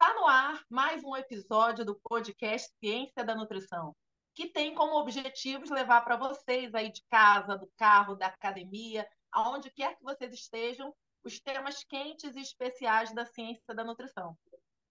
Está no ar mais um episódio do podcast Ciência da Nutrição, que tem como objetivos levar para vocês aí de casa, do carro, da academia, aonde quer que vocês estejam, os temas quentes e especiais da ciência da nutrição.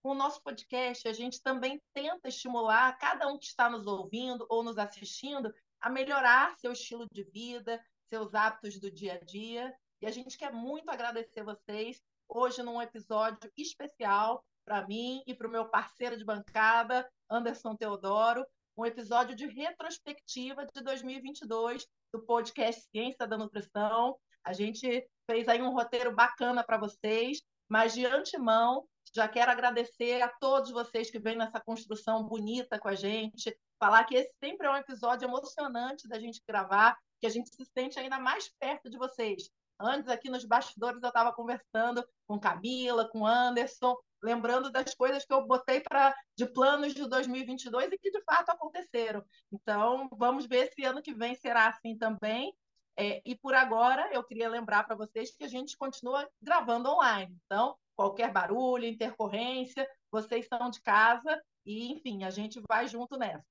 Com o nosso podcast, a gente também tenta estimular cada um que está nos ouvindo ou nos assistindo a melhorar seu estilo de vida, seus hábitos do dia a dia. E a gente quer muito agradecer vocês hoje num episódio especial para mim e para o meu parceiro de bancada, Anderson Teodoro, um episódio de retrospectiva de 2022 do podcast Ciência da Nutrição. A gente fez aí um roteiro bacana para vocês, mas de antemão já quero agradecer a todos vocês que vêm nessa construção bonita com a gente, falar que esse sempre é um episódio emocionante da gente gravar, que a gente se sente ainda mais perto de vocês. Antes, aqui nos bastidores, eu estava conversando com Camila, com Anderson, lembrando das coisas que eu botei para de planos de 2022 e que de fato aconteceram. Então, vamos ver se ano que vem será assim também. É, e por agora, eu queria lembrar para vocês que a gente continua gravando online. Então, qualquer barulho, intercorrência, vocês estão de casa e, enfim, a gente vai junto nessa.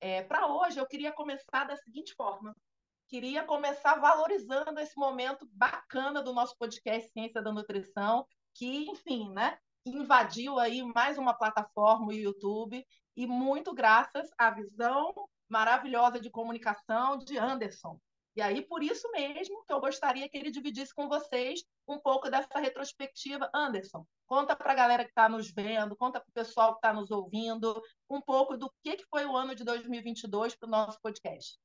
É, para hoje, eu queria começar da seguinte forma. Queria começar valorizando esse momento bacana do nosso podcast Ciência da Nutrição, que, enfim, né, invadiu aí mais uma plataforma, o YouTube, e muito graças à visão maravilhosa de comunicação de Anderson. E aí, por isso mesmo, que eu gostaria que ele dividisse com vocês um pouco dessa retrospectiva. Anderson, conta para a galera que está nos vendo, conta para o pessoal que está nos ouvindo, um pouco do que, que foi o ano de 2022 para o nosso podcast.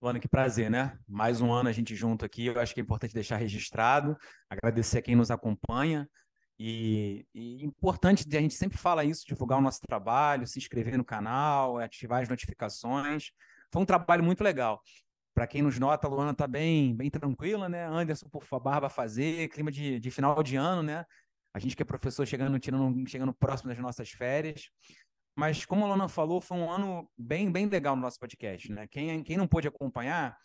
Luana, que prazer, né? Mais um ano a gente junto aqui. Eu acho que é importante deixar registrado, agradecer a quem nos acompanha. E, e importante, a gente sempre fala isso, divulgar o nosso trabalho, se inscrever no canal, ativar as notificações. Foi um trabalho muito legal. Para quem nos nota, a Luana está bem, bem tranquila, né? Anderson, por barba fazer, clima de, de final de ano, né? A gente que é professor chegando, tirando, chegando próximo das nossas férias. Mas, como a Luana falou, foi um ano bem, bem legal no nosso podcast, né? Quem, quem não pôde acompanhar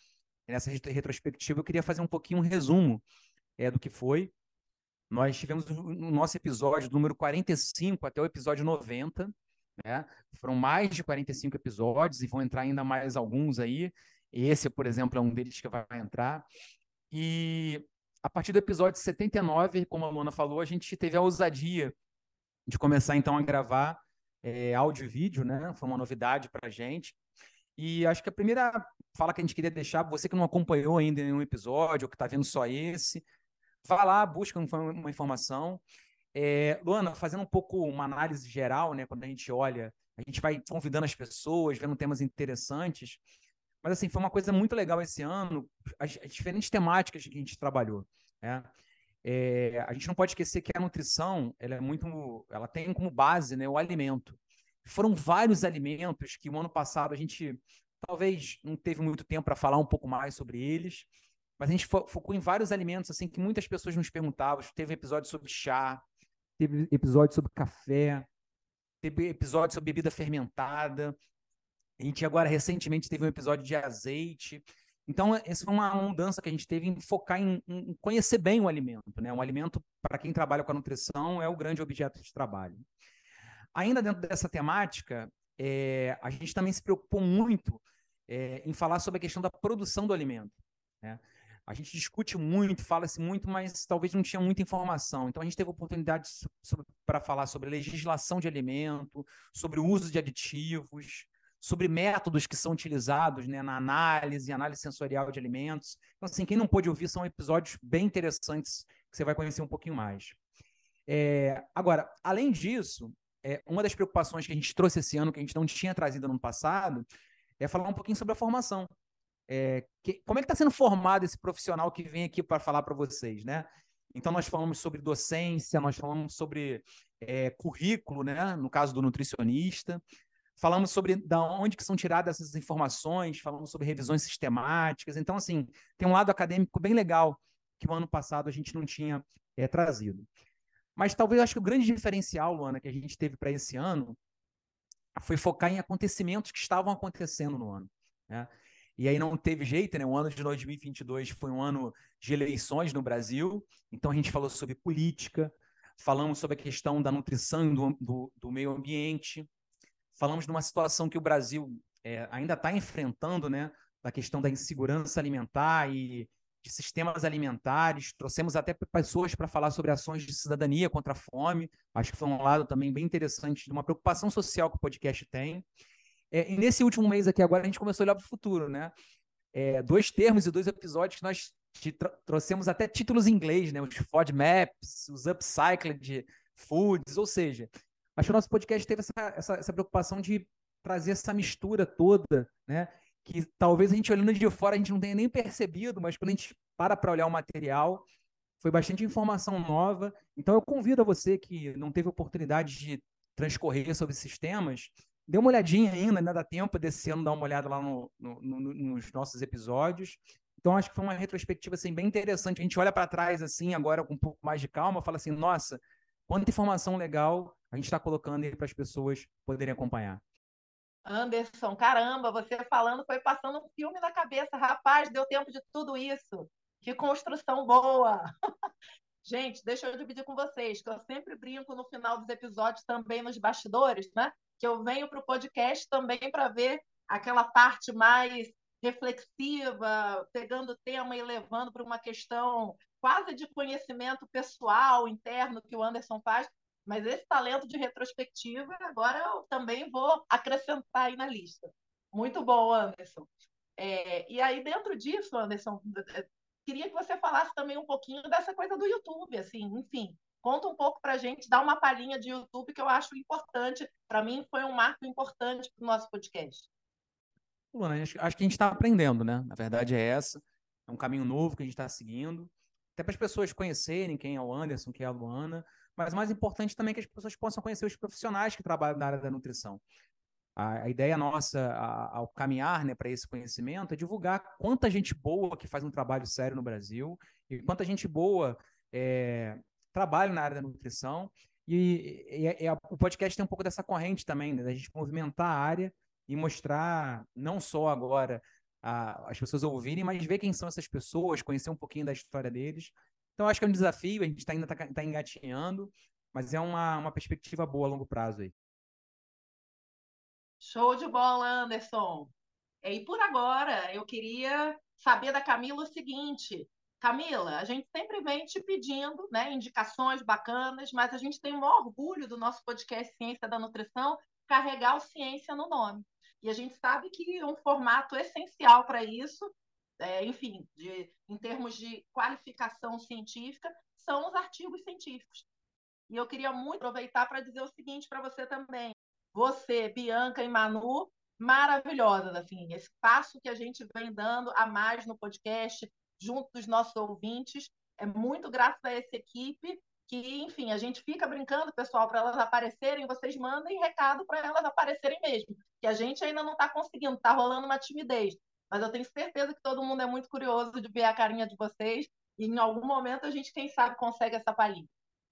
nessa retrospectiva, eu queria fazer um pouquinho um resumo é, do que foi. Nós tivemos no nosso episódio número 45 até o episódio 90, né? Foram mais de 45 episódios e vão entrar ainda mais alguns aí. Esse, por exemplo, é um deles que vai entrar. E a partir do episódio 79, como a Luana falou, a gente teve a ousadia de começar então a gravar é, áudio e vídeo, né? Foi uma novidade para a gente. E acho que a primeira fala que a gente queria deixar, você que não acompanhou ainda nenhum episódio, ou que está vendo só esse, vá lá, busca uma informação. É, Luana, fazendo um pouco uma análise geral, né? Quando a gente olha, a gente vai convidando as pessoas, vendo temas interessantes. Mas assim, foi uma coisa muito legal esse ano, as, as diferentes temáticas que a gente trabalhou. Né? É, a gente não pode esquecer que a nutrição, ela é muito, ela tem como base, né, o alimento. Foram vários alimentos que o ano passado a gente talvez não teve muito tempo para falar um pouco mais sobre eles, mas a gente fo focou em vários alimentos assim que muitas pessoas nos perguntavam. Teve episódio sobre chá, teve episódio sobre café, teve episódio sobre bebida fermentada. A gente agora recentemente teve um episódio de azeite. Então, essa foi uma mudança que a gente teve em focar em, em conhecer bem o alimento. Né? Um alimento, para quem trabalha com a nutrição, é o grande objeto de trabalho. Ainda dentro dessa temática, é, a gente também se preocupou muito é, em falar sobre a questão da produção do alimento. Né? A gente discute muito, fala-se muito, mas talvez não tinha muita informação. Então a gente teve oportunidade para falar sobre legislação de alimento, sobre o uso de aditivos, sobre métodos que são utilizados né, na análise, análise sensorial de alimentos. Então, assim, quem não pôde ouvir são episódios bem interessantes que você vai conhecer um pouquinho mais. É, agora, além disso, é, uma das preocupações que a gente trouxe esse ano, que a gente não tinha trazido no passado, é falar um pouquinho sobre a formação. É, que, como é que está sendo formado esse profissional que vem aqui para falar para vocês, né? Então, nós falamos sobre docência, nós falamos sobre é, currículo, né? no caso do nutricionista, falamos sobre da onde que são tiradas essas informações, falamos sobre revisões sistemáticas. Então, assim, tem um lado acadêmico bem legal que o ano passado a gente não tinha é, trazido. Mas talvez eu acho que o grande diferencial, Luana, que a gente teve para esse ano foi focar em acontecimentos que estavam acontecendo no ano. Né? E aí não teve jeito, né? O ano de 2022 foi um ano de eleições no Brasil, então a gente falou sobre política, falamos sobre a questão da nutrição do, do, do meio ambiente, falamos de uma situação que o Brasil é, ainda está enfrentando, né? Da questão da insegurança alimentar e de sistemas alimentares, trouxemos até pessoas para falar sobre ações de cidadania contra a fome. Acho que foi um lado também bem interessante de uma preocupação social que o podcast tem. É, e nesse último mês aqui agora a gente começou a olhar para o futuro, né? É, dois termos e dois episódios que nós trouxemos até títulos em inglês, né? Os FODMAPs, os Upcycled Foods, ou seja, acho que o nosso podcast teve essa, essa, essa preocupação de trazer essa mistura toda, né? Que talvez a gente olhando de fora a gente não tenha nem percebido, mas quando a gente para para olhar o material, foi bastante informação nova. Então eu convido a você que não teve oportunidade de transcorrer sobre esses temas, Dê uma olhadinha ainda, ainda dá tempo desse ano dar uma olhada lá no, no, no, nos nossos episódios. Então, acho que foi uma retrospectiva assim, bem interessante. A gente olha para trás assim, agora com um pouco mais de calma, fala assim: nossa, quanta informação legal a gente está colocando aí para as pessoas poderem acompanhar. Anderson, caramba, você falando foi passando um filme na cabeça. Rapaz, deu tempo de tudo isso. Que construção boa! Gente, deixa eu dividir com vocês, que eu sempre brinco no final dos episódios, também nos bastidores, né? Que eu venho para o podcast também para ver aquela parte mais reflexiva, pegando o tema e levando para uma questão quase de conhecimento pessoal, interno, que o Anderson faz. Mas esse talento de retrospectiva, agora eu também vou acrescentar aí na lista. Muito bom, Anderson. É, e aí, dentro disso, Anderson, queria que você falasse também um pouquinho dessa coisa do YouTube, assim, enfim, Conta um pouco para a gente, dá uma palhinha de YouTube que eu acho importante. Para mim, foi um marco importante para o nosso podcast. Luana, acho, que a gente está aprendendo, né? Na verdade é essa. É um caminho novo que a gente está seguindo. Até para as pessoas conhecerem quem é o Anderson, quem é a Luana. Mas mais importante também é que as pessoas possam conhecer os profissionais que trabalham na área da nutrição. A, a ideia nossa a, ao caminhar né, para esse conhecimento é divulgar quanta gente boa que faz um trabalho sério no Brasil e quanta gente boa é, trabalho na área da nutrição e, e, e a, o podcast tem um pouco dessa corrente também, né, da gente movimentar a área e mostrar não só agora a, as pessoas ouvirem, mas ver quem são essas pessoas, conhecer um pouquinho da história deles. Então, acho que é um desafio, a gente tá, ainda está tá engatinhando, mas é uma, uma perspectiva boa a longo prazo aí. Show de bola, Anderson. E por agora, eu queria saber da Camila o seguinte: Camila, a gente sempre vem te pedindo né, indicações bacanas, mas a gente tem maior orgulho do nosso podcast Ciência da Nutrição carregar o ciência no nome. E a gente sabe que um formato essencial para isso, é, enfim, de, em termos de qualificação científica, são os artigos científicos. E eu queria muito aproveitar para dizer o seguinte para você também. Você, Bianca e Manu, maravilhosas, assim, esse passo que a gente vem dando a mais no podcast, junto dos nossos ouvintes. É muito graças a essa equipe que, enfim, a gente fica brincando, pessoal, para elas aparecerem, vocês mandem recado para elas aparecerem mesmo, que a gente ainda não está conseguindo, está rolando uma timidez. Mas eu tenho certeza que todo mundo é muito curioso de ver a carinha de vocês e em algum momento a gente, quem sabe, consegue essa palhinha.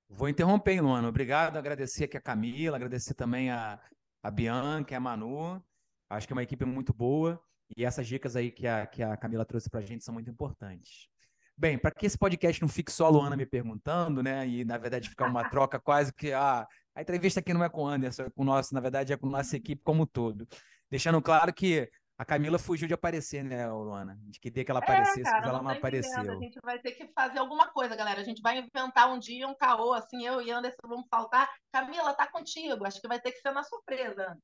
Vou interromper, Luana. Obrigado, agradecer aqui a Camila, agradecer também a, a Bianca, a Manu. Acho que é uma equipe muito boa. E essas dicas aí que a, que a Camila trouxe para a gente são muito importantes. Bem, para que esse podcast não fique só a Luana me perguntando, né? E na verdade ficar uma troca quase que ah, a entrevista aqui não é com o Anderson, é com o nosso, na verdade é com a nossa equipe como um todo. Deixando claro que a Camila fugiu de aparecer, né, Luana? De queria que ela é, aparecesse, é, cara, mas ela não, não apareceu. A gente vai ter que fazer alguma coisa, galera. A gente vai inventar um dia um caô, assim, eu e Anderson vamos faltar. Camila, tá contigo. Acho que vai ter que ser uma surpresa.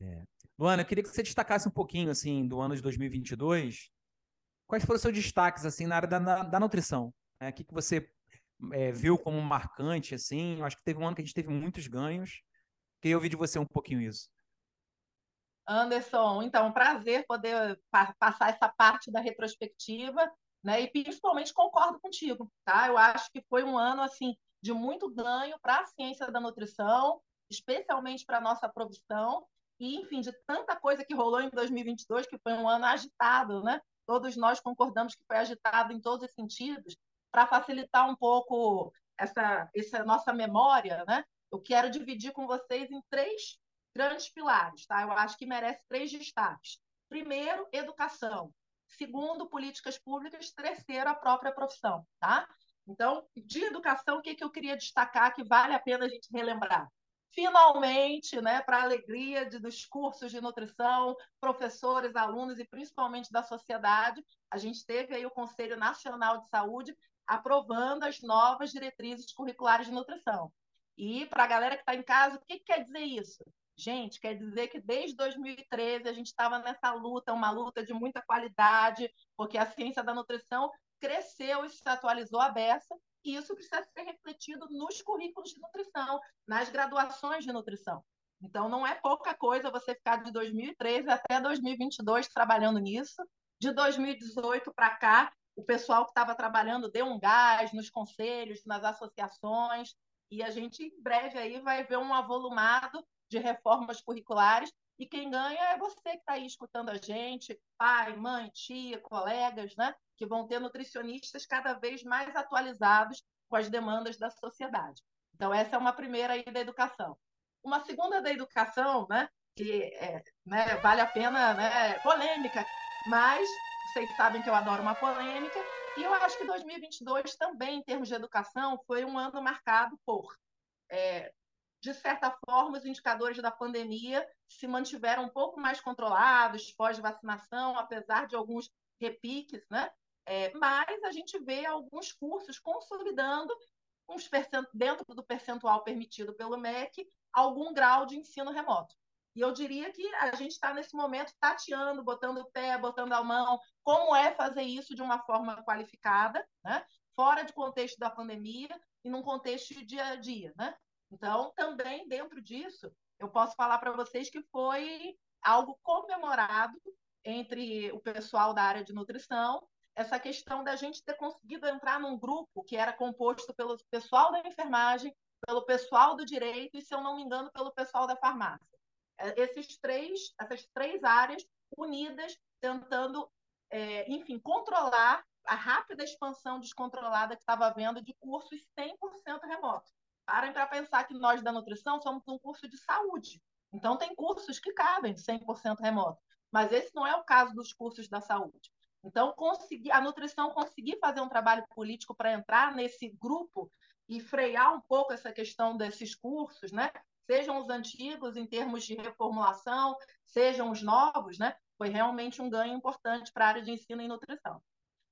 É. Luana, eu queria que você destacasse um pouquinho, assim, do ano de 2022. Quais foram os seus destaques, assim, na área da, da, da nutrição? É, o que, que você é, viu como marcante, assim? Eu acho que teve um ano que a gente teve muitos ganhos. Queria ouvir de você um pouquinho isso. Anderson, então, um prazer poder pa passar essa parte da retrospectiva. né? E principalmente concordo contigo, tá? Eu acho que foi um ano assim de muito ganho para a ciência da nutrição, especialmente para a nossa profissão, e enfim, de tanta coisa que rolou em 2022, que foi um ano agitado, né? Todos nós concordamos que foi agitado em todos os sentidos, para facilitar um pouco essa, essa nossa memória, né? Eu quero dividir com vocês em três grandes pilares, tá? Eu acho que merece três destaques. Primeiro, educação. Segundo, políticas públicas. Terceiro, a própria profissão, tá? Então, de educação, o que, que eu queria destacar que vale a pena a gente relembrar? Finalmente, né, para a alegria de, dos cursos de nutrição, professores, alunos e principalmente da sociedade, a gente teve aí o Conselho Nacional de Saúde aprovando as novas diretrizes curriculares de nutrição. E para a galera que está em casa, o que, que quer dizer isso? Gente, quer dizer que desde 2013 a gente estava nessa luta, uma luta de muita qualidade, porque a ciência da nutrição cresceu e se atualizou a beça, e isso precisa ser refletido nos currículos de nutrição, nas graduações de nutrição. Então, não é pouca coisa você ficar de 2013 até 2022 trabalhando nisso. De 2018 para cá, o pessoal que estava trabalhando deu um gás nos conselhos, nas associações, e a gente em breve aí vai ver um avolumado de reformas curriculares e quem ganha é você que está aí escutando a gente, pai, mãe, tia, colegas, né? Que vão ter nutricionistas cada vez mais atualizados com as demandas da sociedade. Então, essa é uma primeira aí da educação. Uma segunda da educação, né? Que é, né, vale a pena, né? Polêmica, mas vocês sabem que eu adoro uma polêmica. E eu acho que 2022 também, em termos de educação, foi um ano marcado por é, de certa forma, os indicadores da pandemia se mantiveram um pouco mais controlados pós-vacinação, apesar de alguns repiques, né? É, mas a gente vê alguns cursos consolidando dentro do percentual permitido pelo MEC algum grau de ensino remoto. E eu diria que a gente está nesse momento tateando, botando o pé, botando a mão, como é fazer isso de uma forma qualificada, né? fora de contexto da pandemia e num contexto de dia a dia. Né? Então, também dentro disso, eu posso falar para vocês que foi algo comemorado entre o pessoal da área de nutrição, essa questão da gente ter conseguido entrar num grupo que era composto pelo pessoal da enfermagem, pelo pessoal do direito e, se eu não me engano, pelo pessoal da farmácia. É, esses três, essas três áreas unidas, tentando, é, enfim, controlar a rápida expansão descontrolada que estava havendo de cursos 100% remotos. Parem para pensar que nós da nutrição somos um curso de saúde. Então, tem cursos que cabem 100% remoto. Mas esse não é o caso dos cursos da saúde. Então, conseguir, a nutrição conseguir fazer um trabalho político para entrar nesse grupo e frear um pouco essa questão desses cursos, né? sejam os antigos em termos de reformulação, sejam os novos, né? foi realmente um ganho importante para a área de ensino e nutrição.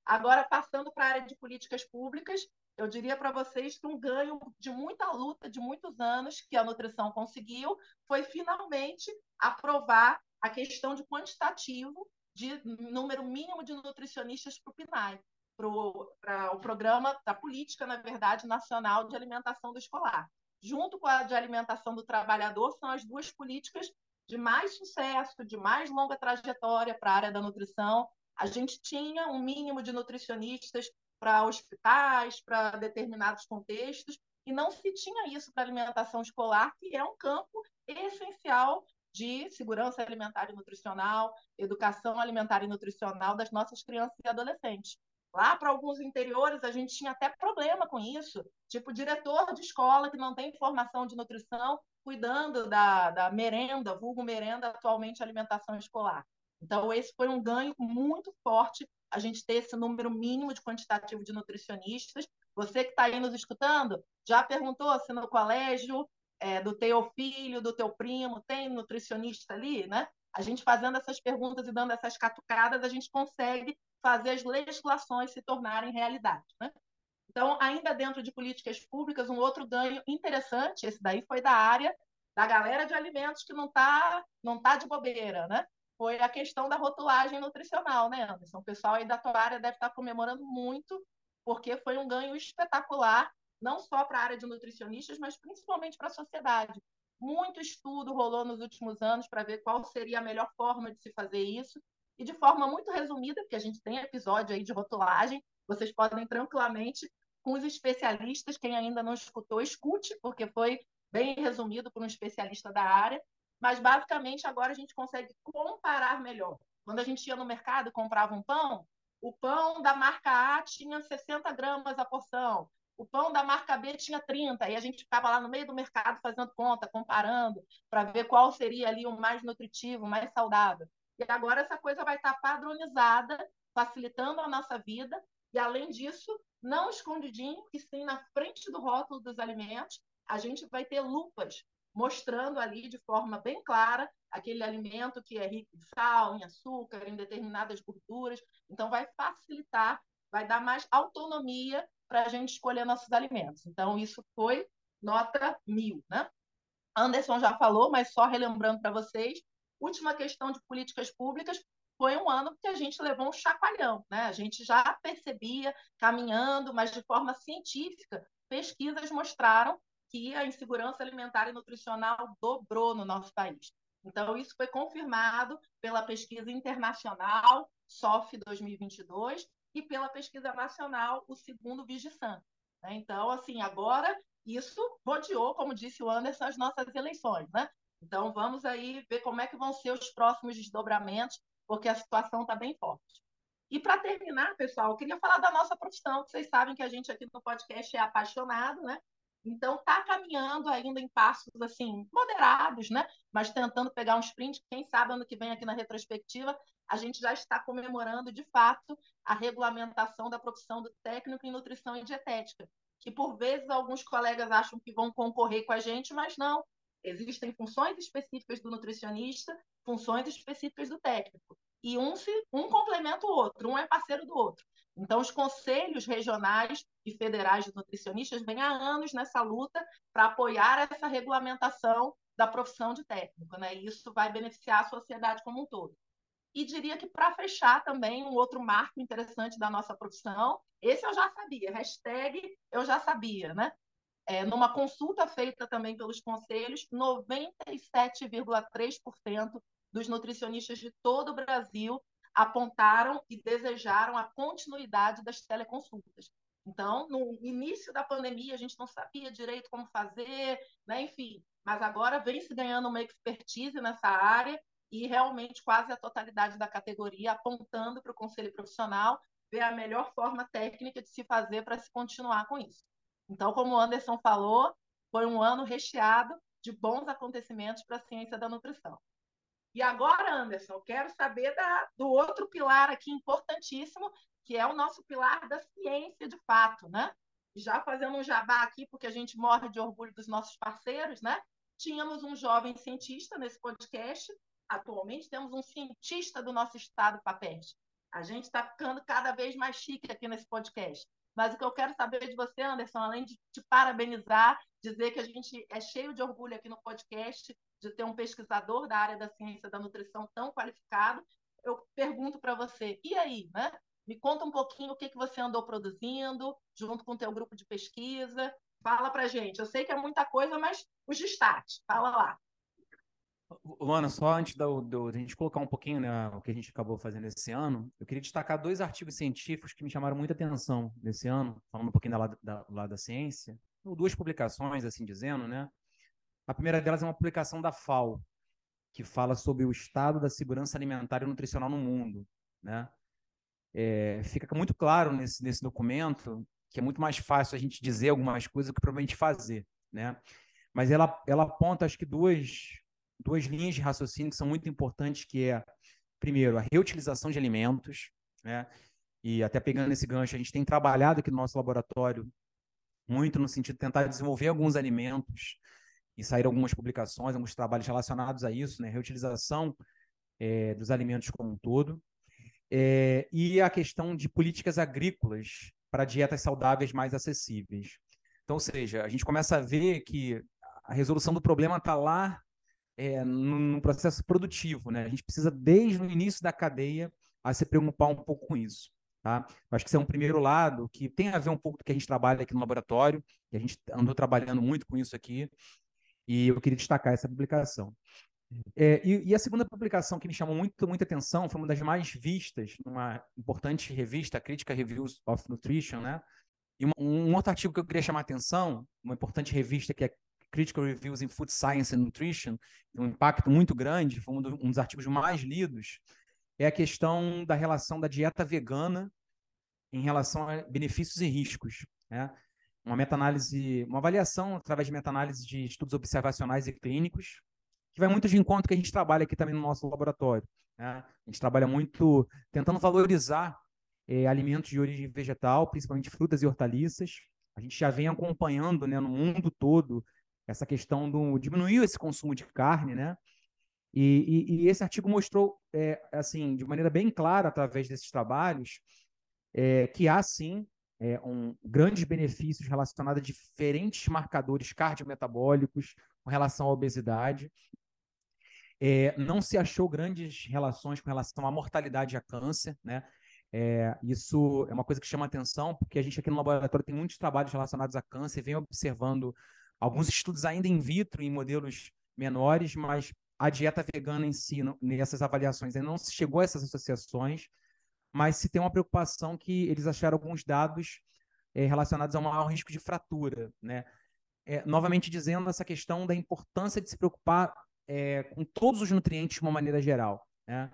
Agora, passando para a área de políticas públicas, eu diria para vocês que um ganho de muita luta, de muitos anos, que a nutrição conseguiu, foi finalmente aprovar a questão de quantitativo de número mínimo de nutricionistas para o PNAE, para o programa da política, na verdade, nacional de alimentação do escolar. Junto com a de alimentação do trabalhador, são as duas políticas de mais sucesso, de mais longa trajetória para a área da nutrição. A gente tinha um mínimo de nutricionistas para hospitais, para determinados contextos, e não se tinha isso para alimentação escolar, que é um campo essencial de segurança alimentar e nutricional, educação alimentar e nutricional das nossas crianças e adolescentes. Lá para alguns interiores, a gente tinha até problema com isso, tipo diretor de escola que não tem formação de nutrição, cuidando da, da merenda, vulgo merenda, atualmente alimentação escolar. Então, esse foi um ganho muito forte a gente ter esse número mínimo de quantitativo de nutricionistas. Você que está aí nos escutando, já perguntou se no colégio é, do teu filho, do teu primo, tem nutricionista ali, né? A gente fazendo essas perguntas e dando essas catucadas, a gente consegue fazer as legislações se tornarem realidade, né? Então, ainda dentro de políticas públicas, um outro ganho interessante, esse daí foi da área da galera de alimentos que não está não tá de bobeira, né? foi a questão da rotulagem nutricional, né, Anderson? O pessoal aí da tua área deve estar comemorando muito, porque foi um ganho espetacular, não só para a área de nutricionistas, mas principalmente para a sociedade. Muito estudo rolou nos últimos anos para ver qual seria a melhor forma de se fazer isso. E de forma muito resumida, porque a gente tem episódio aí de rotulagem, vocês podem tranquilamente, com os especialistas, quem ainda não escutou, escute, porque foi bem resumido por um especialista da área. Mas, basicamente, agora a gente consegue comparar melhor. Quando a gente ia no mercado e comprava um pão, o pão da marca A tinha 60 gramas a porção, o pão da marca B tinha 30, e a gente ficava lá no meio do mercado fazendo conta, comparando, para ver qual seria ali o mais nutritivo, o mais saudável. E agora essa coisa vai estar padronizada, facilitando a nossa vida, e além disso, não escondidinho, e sim na frente do rótulo dos alimentos, a gente vai ter lupas mostrando ali de forma bem clara aquele alimento que é rico em sal, em açúcar, em determinadas gorduras. Então, vai facilitar, vai dar mais autonomia para a gente escolher nossos alimentos. Então, isso foi nota mil, né? Anderson já falou, mas só relembrando para vocês, última questão de políticas públicas foi um ano que a gente levou um chacoalhão, né? A gente já percebia caminhando, mas de forma científica, pesquisas mostraram que a insegurança alimentar e nutricional dobrou no nosso país. Então, isso foi confirmado pela pesquisa internacional SOF 2022 e pela pesquisa nacional, o segundo Vigisan. Né? Então, assim, agora isso rodeou, como disse o Anderson, as nossas eleições. Né? Então, vamos aí ver como é que vão ser os próximos desdobramentos, porque a situação está bem forte. E para terminar, pessoal, eu queria falar da nossa profissão, que vocês sabem que a gente aqui no podcast é apaixonado, né? Então, está caminhando ainda em passos assim moderados, né? Mas tentando pegar um sprint. Quem sabe ano que vem aqui na retrospectiva a gente já está comemorando de fato a regulamentação da profissão do técnico em nutrição e dietética, que por vezes alguns colegas acham que vão concorrer com a gente, mas não. Existem funções específicas do nutricionista, funções específicas do técnico. E um, se, um complementa o outro, um é parceiro do outro. Então, os conselhos regionais e federais de nutricionistas vêm há anos nessa luta para apoiar essa regulamentação da profissão de técnico, né? E isso vai beneficiar a sociedade como um todo. E diria que, para fechar também, um outro marco interessante da nossa profissão, esse eu já sabia, hashtag eu já sabia, né? É, numa consulta feita também pelos conselhos, 97,3% dos nutricionistas de todo o Brasil apontaram e desejaram a continuidade das teleconsultas. Então, no início da pandemia, a gente não sabia direito como fazer, né? enfim, mas agora vem se ganhando uma expertise nessa área e realmente quase a totalidade da categoria apontando para o conselho profissional ver a melhor forma técnica de se fazer para se continuar com isso. Então, como o Anderson falou, foi um ano recheado de bons acontecimentos para a ciência da nutrição. E agora, Anderson, eu quero saber da, do outro pilar aqui importantíssimo, que é o nosso pilar da ciência de fato, né? Já fazendo um jabá aqui, porque a gente morre de orgulho dos nossos parceiros, né? Tínhamos um jovem cientista nesse podcast, atualmente temos um cientista do nosso estado, Papeste. A gente está ficando cada vez mais chique aqui nesse podcast. Mas o que eu quero saber de você, Anderson, além de te parabenizar, dizer que a gente é cheio de orgulho aqui no podcast de ter um pesquisador da área da ciência da nutrição tão qualificado, eu pergunto para você, e aí, né? Me conta um pouquinho o que, que você andou produzindo, junto com o teu grupo de pesquisa. Fala para gente. Eu sei que é muita coisa, mas os destaques. Fala lá. Luana, só antes da gente colocar um pouquinho né, o que a gente acabou fazendo esse ano, eu queria destacar dois artigos científicos que me chamaram muita atenção nesse ano, falando um pouquinho da lado da, da ciência. Duas publicações, assim dizendo, né? A primeira delas é uma publicação da FAO, que fala sobre o estado da segurança alimentar e nutricional no mundo. Né? É, fica muito claro nesse, nesse documento que é muito mais fácil a gente dizer algumas coisas do que provavelmente fazer. Né? Mas ela, ela aponta, acho que, duas, duas linhas de raciocínio que são muito importantes, que é, primeiro, a reutilização de alimentos, né? e até pegando esse gancho, a gente tem trabalhado aqui no nosso laboratório muito no sentido de tentar desenvolver alguns alimentos e saíram algumas publicações, alguns trabalhos relacionados a isso, né? Reutilização é, dos alimentos como um todo. É, e a questão de políticas agrícolas para dietas saudáveis mais acessíveis. Então, ou seja, a gente começa a ver que a resolução do problema está lá é, no, processo produtivo, né? A gente precisa, desde o início da cadeia, a se preocupar um pouco com isso. Tá? Acho que esse é um primeiro lado que tem a ver um pouco do que a gente trabalha aqui no laboratório, que a gente andou trabalhando muito com isso aqui, e eu queria destacar essa publicação. É, e, e, a segunda publicação que me chamou muito, muita atenção foi uma das mais vistas numa importante revista, Critical Reviews of Nutrition, né? E um, um outro artigo que eu queria chamar a atenção, uma importante revista que é Critical Reviews in Food Science and Nutrition, um impacto muito grande, foi um, do, um dos artigos mais lidos, é a questão da relação da dieta vegana em relação a benefícios e riscos. Né? Uma meta-análise, uma avaliação através de meta-análise de estudos observacionais e clínicos, que vai muito de encontro que a gente trabalha aqui também no nosso laboratório. Né? A gente trabalha muito tentando valorizar eh, alimentos de origem vegetal, principalmente frutas e hortaliças. A gente já vem acompanhando né, no mundo todo essa questão do diminuir esse consumo de carne, né? E, e, e esse artigo mostrou, é, assim, de maneira bem clara, através desses trabalhos, é, que há sim é, um, grandes benefícios relacionados a diferentes marcadores cardiometabólicos com relação à obesidade. É, não se achou grandes relações com relação à mortalidade a câncer, né? É, isso é uma coisa que chama atenção, porque a gente aqui no laboratório tem muitos trabalhos relacionados a câncer, vem observando alguns estudos ainda in vitro, em modelos menores, mas a dieta vegana em si, nessas avaliações, ainda não se chegou a essas associações, mas se tem uma preocupação que eles acharam alguns dados é, relacionados ao maior risco de fratura, né? É, novamente dizendo essa questão da importância de se preocupar é, com todos os nutrientes de uma maneira geral. Né?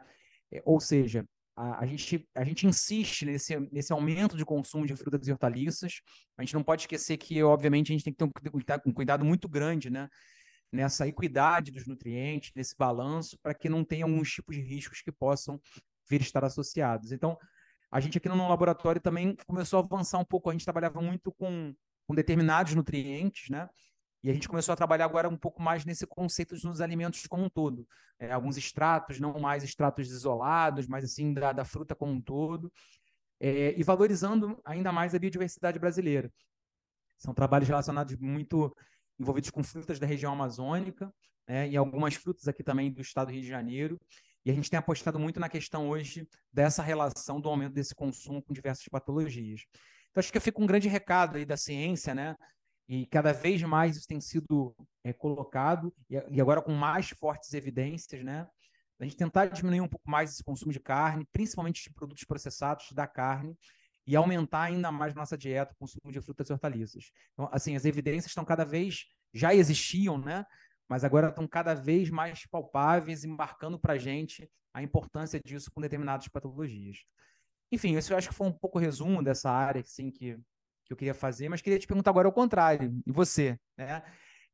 É, ou seja, a, a, gente, a gente insiste nesse, nesse aumento de consumo de frutas e hortaliças. A gente não pode esquecer que, obviamente, a gente tem que ter um, um cuidado muito grande né? nessa equidade dos nutrientes, nesse balanço, para que não tenha alguns tipos de riscos que possam vir estar associados. Então, a gente aqui no laboratório também começou a avançar um pouco. A gente trabalhava muito com, com determinados nutrientes, né? E a gente começou a trabalhar agora um pouco mais nesse conceito dos alimentos como um todo. É, alguns extratos, não mais extratos isolados, mas assim da, da fruta como um todo. É, e valorizando ainda mais a biodiversidade brasileira. São trabalhos relacionados muito envolvidos com frutas da região amazônica, né, e algumas frutas aqui também do estado do Rio de Janeiro. E a gente tem apostado muito na questão hoje dessa relação do aumento desse consumo com diversas patologias. Então, acho que fica um grande recado aí da ciência, né? E cada vez mais isso tem sido é, colocado, e agora com mais fortes evidências, né? A gente tentar diminuir um pouco mais esse consumo de carne, principalmente de produtos processados da carne, e aumentar ainda mais nossa dieta, o consumo de frutas e hortaliças. Então, assim, as evidências estão cada vez, já existiam, né? Mas agora estão cada vez mais palpáveis e marcando para a gente a importância disso com determinadas patologias. Enfim, isso eu acho que foi um pouco resumo dessa área, assim, que que eu queria fazer, mas queria te perguntar agora ao contrário. E você, né?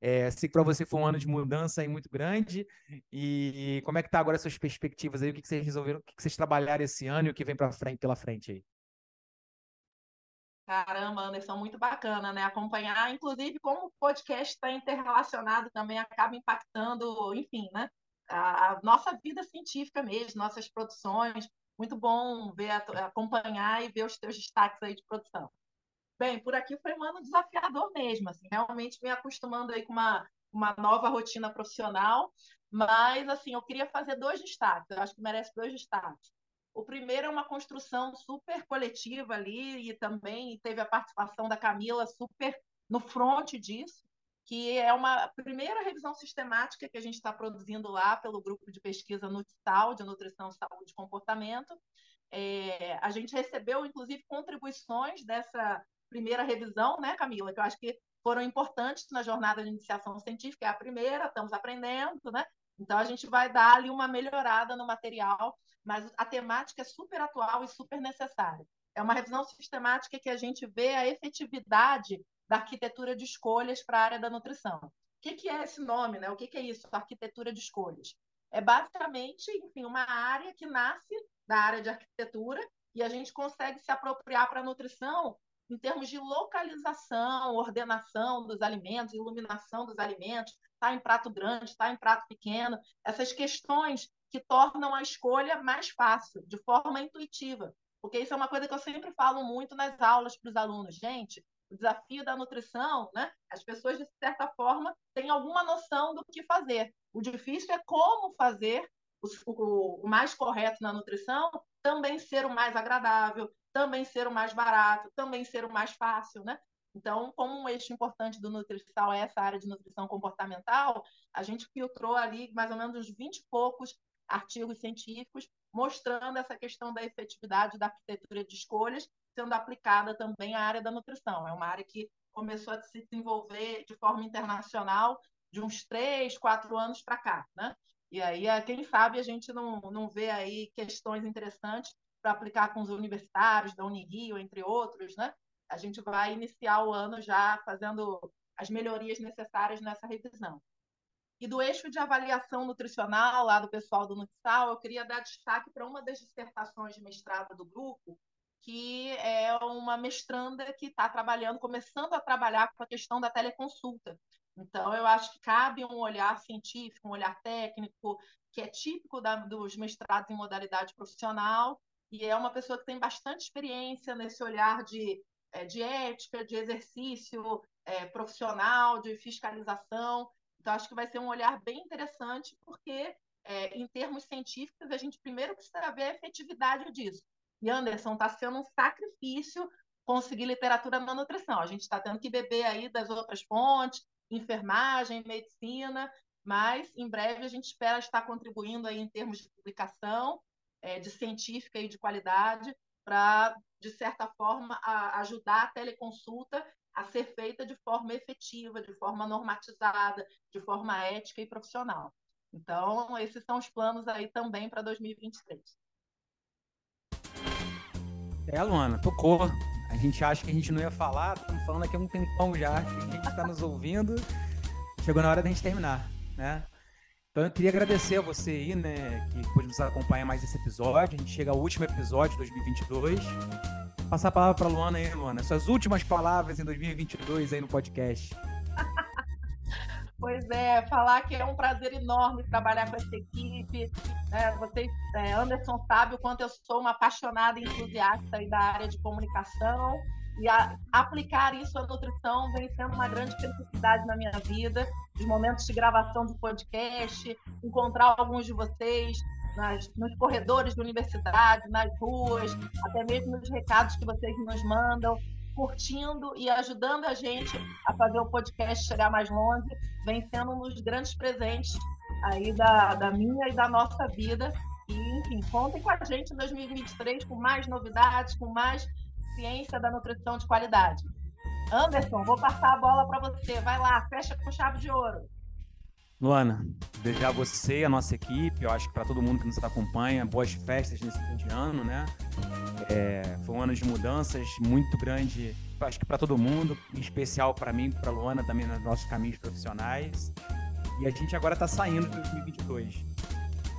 É, que para você foi um ano de mudança aí muito grande. E como é que tá agora as suas perspectivas aí? O que, que vocês resolveram, o que, que vocês trabalharam esse ano e o que vem para frente pela frente aí? Caramba, Anderson, muito bacana, né? Acompanhar, inclusive, como o podcast está interrelacionado também acaba impactando, enfim, né? A, a, nossa vida científica mesmo, nossas produções. Muito bom ver, acompanhar e ver os teus destaques aí de produção. Bem, por aqui foi um ano desafiador mesmo, assim, realmente me acostumando aí com uma, uma nova rotina profissional, mas assim, eu queria fazer dois destaques, eu acho que merece dois destaques. O primeiro é uma construção super coletiva ali e também teve a participação da Camila super no front disso, que é uma primeira revisão sistemática que a gente está produzindo lá pelo grupo de pesquisa NUTSAL, de Nutrição, Saúde e Comportamento. É, a gente recebeu, inclusive, contribuições dessa primeira revisão, né, Camila, que eu acho que foram importantes na jornada de iniciação científica, é a primeira, estamos aprendendo, né? Então a gente vai dar ali uma melhorada no material, mas a temática é super atual e super necessária. É uma revisão sistemática que a gente vê a efetividade da arquitetura de escolhas para a área da nutrição. O que, que é esse nome, né? O que, que é isso, arquitetura de escolhas? É basicamente, enfim, uma área que nasce da área de arquitetura e a gente consegue se apropriar para a nutrição em termos de localização, ordenação dos alimentos, iluminação dos alimentos, está em prato grande, está em prato pequeno, essas questões que tornam a escolha mais fácil, de forma intuitiva. Porque isso é uma coisa que eu sempre falo muito nas aulas para os alunos. Gente, o desafio da nutrição, né? As pessoas, de certa forma, têm alguma noção do que fazer. O difícil é como fazer o, o, mais correto na nutrição também ser o mais agradável, também ser o mais barato, também ser o mais fácil, né? Então, como um eixo importante do Nutrisal é essa área de nutrição comportamental, a gente filtrou ali mais ou menos uns 20 e poucos artigos científicos mostrando essa questão da efetividade da arquitetura de escolhas sendo aplicada também à área da nutrição. É uma área que começou a se desenvolver de forma internacional de uns três, quatro anos para cá, né? E aí, quem sabe, a gente não, não vê aí questões interessantes para aplicar com os universitários da Unirio, entre outros, né? A gente vai iniciar o ano já fazendo as melhorias necessárias nessa revisão. E do eixo de avaliação nutricional lá do pessoal do Nutsal, eu queria dar destaque para uma das dissertações de mestrado do grupo, que é uma mestranda que está trabalhando, começando a trabalhar com a questão da teleconsulta. Então, eu acho que cabe um olhar científico, um olhar técnico, que é típico da, dos mestrados em modalidade profissional, e é uma pessoa que tem bastante experiência nesse olhar de, é, de ética, de exercício é, profissional, de fiscalização. Então, acho que vai ser um olhar bem interessante, porque, é, em termos científicos, a gente primeiro precisa ver a efetividade disso. E Anderson, está sendo um sacrifício conseguir literatura na nutrição. A gente está tendo que beber aí das outras fontes, enfermagem, medicina, mas em breve a gente espera estar contribuindo aí em termos de publicação, é, de científica e de qualidade, para, de certa forma, a, ajudar a teleconsulta a ser feita de forma efetiva, de forma normatizada, de forma ética e profissional. Então, esses são os planos aí também para 2023. É, Luana, tocou. A gente acha que a gente não ia falar, estamos falando aqui há um tempão já, a gente está nos ouvindo. Chegou na hora da gente terminar, né? Então eu queria agradecer a você aí, né, que pôde nos acompanhar mais esse episódio. A gente chega ao último episódio de 2022. Passar a palavra para Luana aí, Luana. Suas últimas palavras em 2022 aí no podcast. Pois é, falar que é um prazer enorme trabalhar com essa equipe. É, vocês, é, Anderson sabe o quanto eu sou uma apaixonada e entusiasta da área de comunicação. E a, aplicar isso à nutrição vem sendo uma grande felicidade na minha vida. Os momentos de gravação do podcast, encontrar alguns de vocês nas, nos corredores da universidade, nas ruas, até mesmo nos recados que vocês nos mandam curtindo e ajudando a gente a fazer o podcast chegar mais longe, vem sendo um dos grandes presentes aí da, da minha e da nossa vida. E, enfim, contem com a gente em 2023 com mais novidades, com mais ciência da nutrição de qualidade. Anderson, vou passar a bola para você. Vai lá, fecha com chave de ouro. Luana, desejar você, a nossa equipe, eu acho que para todo mundo que nos acompanha, boas festas nesse fim de ano, né? É, foi um ano de mudanças muito grande, acho que para todo mundo, em especial para mim, para Luana também nos nossos caminhos profissionais. E a gente agora está saindo de 2022.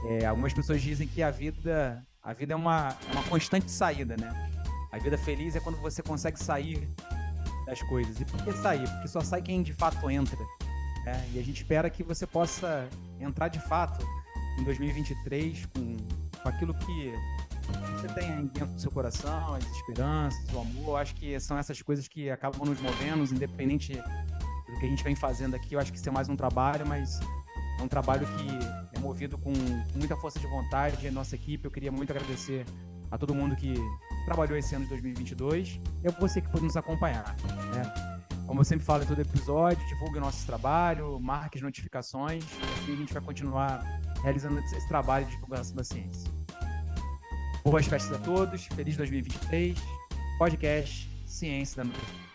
É, algumas pessoas dizem que a vida, a vida é uma, é uma constante saída, né? A vida feliz é quando você consegue sair das coisas. E por que sair? Porque só sai quem de fato entra. É, e a gente espera que você possa entrar de fato em 2023 com, com aquilo que você tem dentro do seu coração, as esperanças, o amor. Eu acho que são essas coisas que acabam nos movendo, independente do que a gente vem fazendo aqui. Eu acho que isso é mais um trabalho, mas é um trabalho que é movido com muita força de vontade. A nossa equipe, eu queria muito agradecer a todo mundo que trabalhou esse ano de 2022 e a você que pôde nos acompanhar. Né? Como eu sempre falo em todo episódio, divulgue o nosso trabalho, marque as notificações, assim a gente vai continuar realizando esse trabalho de divulgação da ciência. Boas festas a todos, feliz 2023, podcast Ciência da Nutrição.